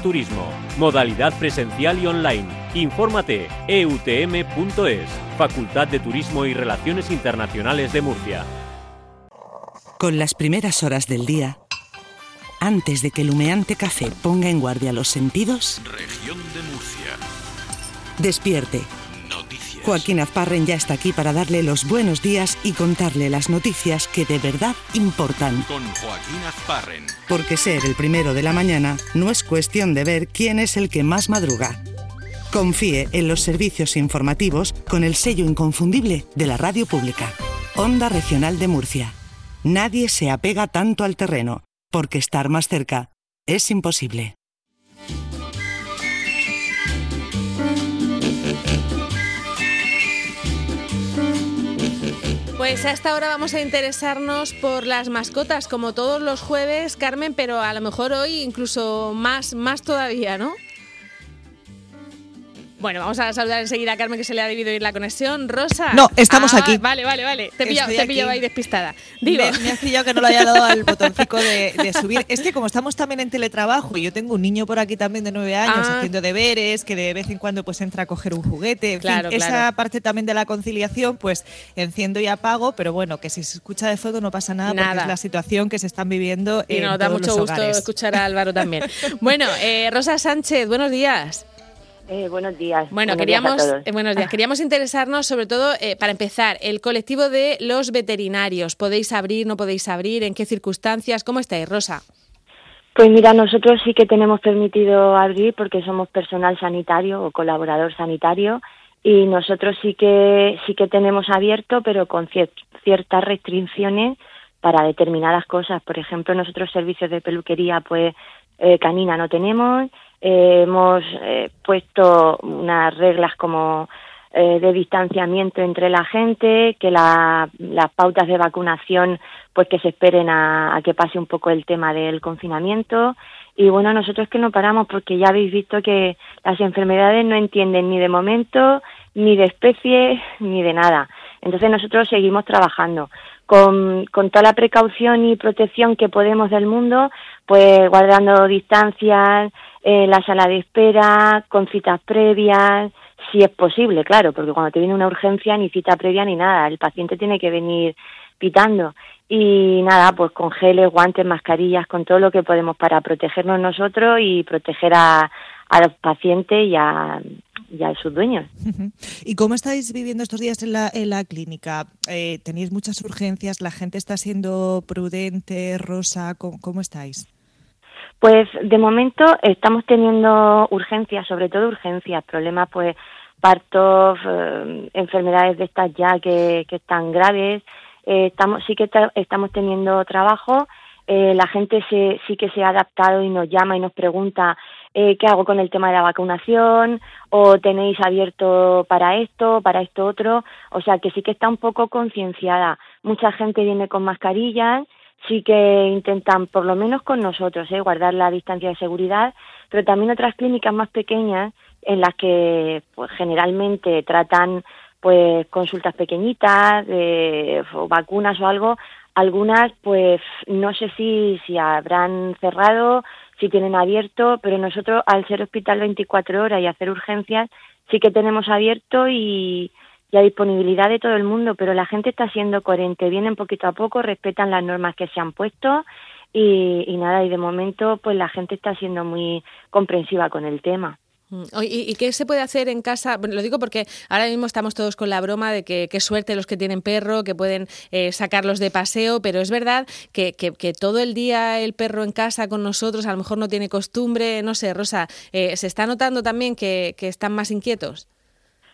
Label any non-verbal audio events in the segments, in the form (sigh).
Turismo. Modalidad presencial y online. Infórmate eutm.es. Facultad de Turismo y Relaciones Internacionales de Murcia. Con las primeras horas del día, antes de que el humeante café ponga en guardia los sentidos, Región de Murcia. despierte. Noticias. Joaquín Azparren ya está aquí para darle los buenos días y contarle las noticias que de verdad importan. Con Joaquín Azparren. Porque ser el primero de la mañana no es cuestión de ver quién es el que más madruga. Confíe en los servicios informativos con el sello inconfundible de la radio pública. Onda Regional de Murcia. Nadie se apega tanto al terreno, porque estar más cerca es imposible. Pues hasta ahora vamos a interesarnos por las mascotas, como todos los jueves, Carmen, pero a lo mejor hoy incluso más, más todavía, ¿no? Bueno, vamos a saludar enseguida a Carmen que se le ha debido ir la conexión. Rosa. No, estamos Ah, aquí. Vale, vale, vale. Te he pillado, te pillado ahí despistada. Digo, Me, me has pillado que no le haya dado al botoncito de, de subir. Es que como estamos también en teletrabajo y yo tengo un niño por aquí también de nueve años Ah. haciendo deberes, que de vez en cuando pues entra a coger un juguete, en fin, Claro, esa claro. parte también de la conciliación pues enciendo y apago, pero bueno, que si se escucha de fondo no pasa nada, porque Nada. es la situación que se están viviendo y en nos da todos mucho gusto hogares. escuchar a Álvaro también. (laughs) Bueno, eh, Rosa Sánchez, buenos días. Eh, buenos días. Bueno, Buenos días a queríamos, todos. eh, buenos días. (laughs) Queríamos interesarnos, sobre todo, eh, para empezar, el colectivo de los veterinarios. ¿Podéis abrir, no podéis abrir? ¿En qué circunstancias? ¿Cómo estáis, Rosa? Pues mira, nosotros sí que tenemos permitido abrir porque somos personal sanitario o colaborador sanitario y nosotros sí que sí que tenemos abierto, pero con cier- ciertas restricciones para determinadas cosas. Por ejemplo, nosotros servicios de peluquería, pues eh, canina no tenemos. Eh, hemos eh, puesto unas reglas como eh, de distanciamiento entre la gente, que la- las pautas de vacunación, pues que se esperen a, a que pase un poco el tema del confinamiento. Y bueno, nosotros que no paramos porque ya habéis visto que las enfermedades no entienden ni de momento, ni de especie, (laughs) ni de nada. Entonces nosotros seguimos trabajando con, con toda la precaución y protección que podemos del mundo, pues guardando distancias, eh, la sala de espera, con citas previas, si es posible, claro, porque cuando te viene una urgencia ni cita previa ni nada, el paciente tiene que venir pitando. Y nada, pues con geles, guantes, mascarillas, con todo lo que podemos para protegernos nosotros y proteger a, a los pacientes y a, y a sus dueños. ¿Y cómo estáis viviendo estos días en la, en la clínica? Eh, ¿Tenéis muchas urgencias? ¿La gente está siendo prudente? Rosa, ¿cómo, cómo estáis? Pues de momento estamos teniendo urgencias, sobre todo urgencias, problemas pues partos, eh, enfermedades de estas ya que, que están graves. Eh, estamos sí que tra- estamos teniendo trabajo. Eh, la gente se, sí que se ha adaptado y nos llama y nos pregunta eh, qué hago con el tema de la vacunación o tenéis abierto para esto, para esto otro. O sea que sí que está un poco concienciada. Mucha gente viene con mascarillas sí que intentan, por lo menos con nosotros, ¿eh? guardar la distancia de seguridad, pero también otras clínicas más pequeñas en las que pues, generalmente tratan pues consultas pequeñitas, eh, o vacunas o algo, algunas pues no sé si, si habrán cerrado, si tienen abierto, pero nosotros al ser hospital 24 horas y hacer urgencias, sí que tenemos abierto y, y a disponibilidad de todo el mundo, pero la gente está siendo coherente, vienen poquito a poco, respetan las normas que se han puesto y, y nada, y de momento pues la gente está siendo muy comprensiva con el tema. Mm. Oye, ¿Y, y qué se puede hacer en casa? Bueno, lo digo porque ahora mismo estamos todos con la broma de que qué suerte los que tienen perro, que pueden eh, sacarlos de paseo, pero es verdad que, que- que todo el día el perro en casa con nosotros a lo mejor no tiene costumbre, no sé, Rosa, eh, ¿se está notando también que, que están más inquietos?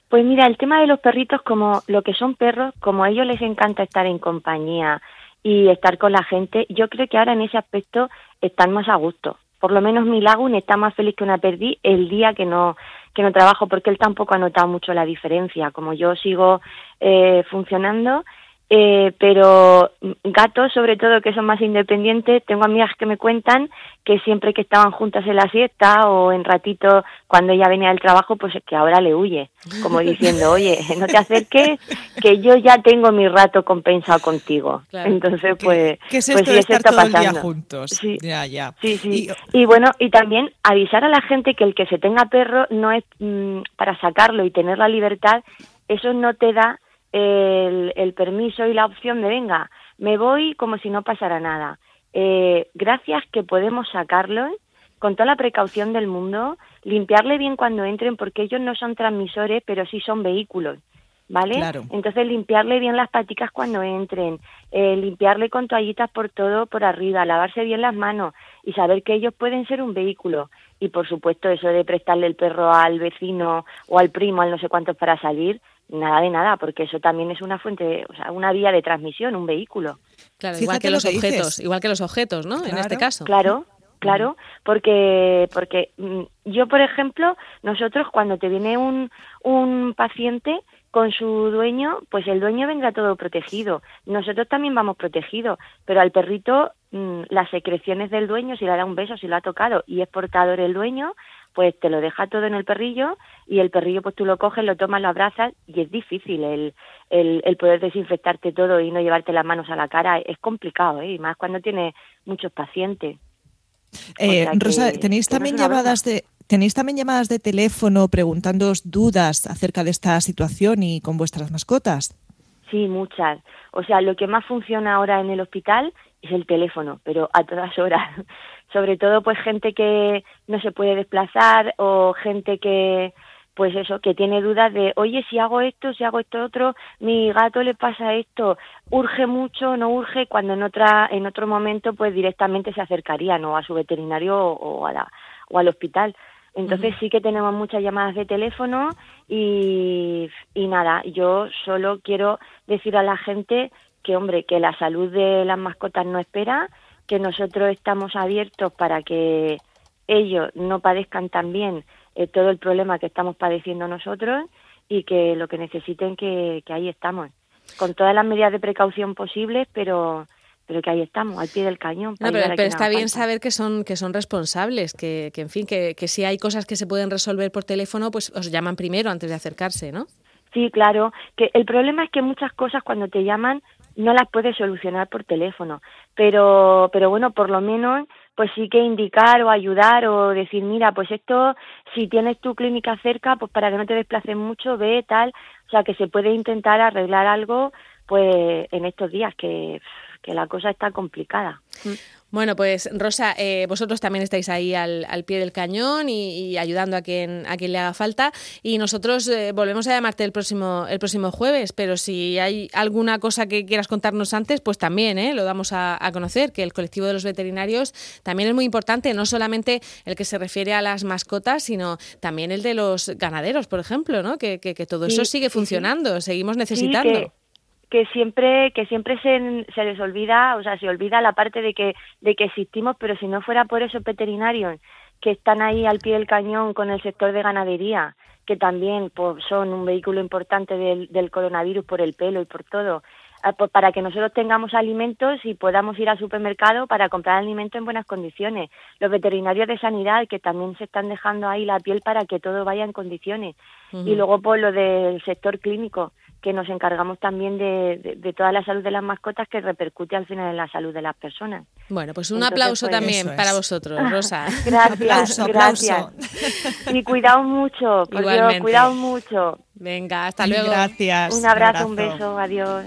Pues mira, el tema de los perritos, como lo que son perros, como a ellos les encanta estar en compañía y estar con la gente, yo creo que ahora en ese aspecto están más a gusto. Por lo menos mi Lagun está más feliz que una perdí el día que no que no trabajo, porque él tampoco ha notado mucho la diferencia. Como yo sigo eh, funcionando Eh, pero gatos, sobre todo, que son más independientes, tengo amigas que me cuentan que siempre que estaban juntas en la siesta o en ratito cuando ella venía del trabajo, pues es que ahora le huye, como diciendo, (laughs) oye, no te acerques, que yo ya tengo mi rato compensado contigo. Entonces, pues, ¿Qué, es pues esto sí, de eso estar está todo el día pasando. juntos? Sí. Ya, ya. Sí, sí. Y- Y, bueno, y también avisar a la gente que el que se tenga perro no es mm, para sacarlo y tener la libertad, eso no te da el, el permiso y la opción de venga, me voy como si no pasara nada. Eh, gracias que podemos sacarlo con toda la precaución del mundo, limpiarle bien cuando entren porque ellos no son transmisores, pero sí son vehículos. ¿Vale? Claro. Entonces limpiarle bien las paticas cuando entren, eh, limpiarle con toallitas por todo por arriba, lavarse bien las manos y saber que ellos pueden ser un vehículo. Y por supuesto eso de prestarle el perro al vecino o al primo, al no sé cuántos para salir, nada de nada, porque eso también es una fuente, o sea, una vía de transmisión, un vehículo. Claro, igual que lo los dices. objetos, igual que los objetos, ¿no? En este caso. Claro, claro, porque porque mm, yo, por ejemplo, nosotros cuando te viene un, un paciente con su dueño, pues el dueño vendrá todo protegido. Nosotros también vamos protegidos, pero al perrito mm, las secreciones del dueño, si le da un beso, si lo ha tocado y es portador el dueño, pues te lo deja todo en el perrillo y el perrillo pues tú lo coges, lo tomas, lo abrazas y es difícil el, el, el poder desinfectarte todo y no llevarte las manos a la cara. Es complicado, ¿eh? y más cuando tienes muchos pacientes. Eh, sea que- Rosa, ¿tenéis que también llamadas de tenéis también llamadas de teléfono preguntándoos dudas acerca de esta situación y con vuestras mascotas? Sí, muchas. O sea, lo que más funciona ahora en el hospital es el teléfono, pero a todas horas. (laughs) Sobre todo, pues gente que no se puede desplazar o gente que, pues eso, que tiene dudas de, oye, si hago esto, si hago esto otro, mi gato le pasa esto, urge mucho, no urge, cuando en otra, en otro momento, pues directamente se acercarían o a su veterinario o a la, o al hospital. Entonces sí que tenemos muchas llamadas de teléfono y, y nada, yo solo quiero decir a la gente que, hombre, que la salud de las mascotas no espera, que nosotros estamos abiertos para que ellos no padezcan también eh, todo el problema que estamos padeciendo nosotros y que lo que necesiten que, que ahí estamos, con todas las medidas de precaución posibles, pero pero que ahí estamos, al pie del cañón. No, pero, pero está bien falta. saber que son, que son responsables, que, que en fin, que, que si hay cosas que se pueden resolver por teléfono, pues os llaman primero antes de acercarse, ¿no? Sí, claro. Que el problema es que muchas cosas cuando te llaman no las puedes solucionar por teléfono, pero pero bueno, por lo menos pues sí que indicar o ayudar o decir, mira, pues esto si tienes tu clínica cerca, pues para que no te desplaces mucho, ve tal, o sea, que se puede intentar arreglar algo pues en estos días que que la cosa está complicada. Bueno, pues Rosa, eh, vosotros también estáis ahí al, al pie del cañón y, y, ayudando a quien a quien le haga falta. Y nosotros eh, volvemos a llamarte el próximo el próximo jueves, pero si hay alguna cosa que quieras contarnos antes, pues también ¿eh? lo damos a, a, conocer, que el colectivo de los veterinarios también es muy importante, no solamente el que se refiere a las mascotas, sino también el de los ganaderos, por ejemplo, ¿no? Que, que, que todo sí, eso sigue funcionando, sí. seguimos necesitando. Sí, que que siempre que siempre se, se les olvida, o sea, se olvida la parte de que de que existimos, pero si no fuera por esos veterinarios que están ahí al pie del cañón con el sector de ganadería, que también pues, son un vehículo importante del, del coronavirus por el pelo y por todo, pues para que nosotros tengamos alimentos y podamos ir al supermercado para comprar alimentos en buenas condiciones. Los veterinarios de sanidad que también se están dejando ahí la piel para que todo vaya en condiciones. Uh -huh. Y luego por lo del sector clínico, que nos encargamos también de, de, de, toda la salud de las mascotas que repercute al final en la salud de las personas. Bueno, pues un Entonces, aplauso pues, también para vosotros, (laughs) Rosa. gracias, aplauso, gracias. Aplauso. Y cuidaos mucho, por Igualmente. Dios, cuidaos mucho. Venga, hasta luego. Gracias. Un abrazo, un, un beso, adiós.